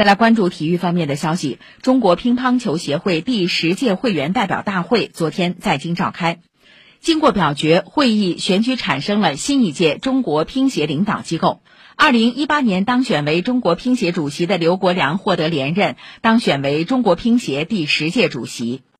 再来关注体育方面的消息中国乒乓球协会第十届会员代表大会昨天在京召开。经过表决会议选举产生了新一届中国乒协领导机构。二零一八年当选为中国乒协主席的刘国梁获得连任当选为中国乒协第十届主席。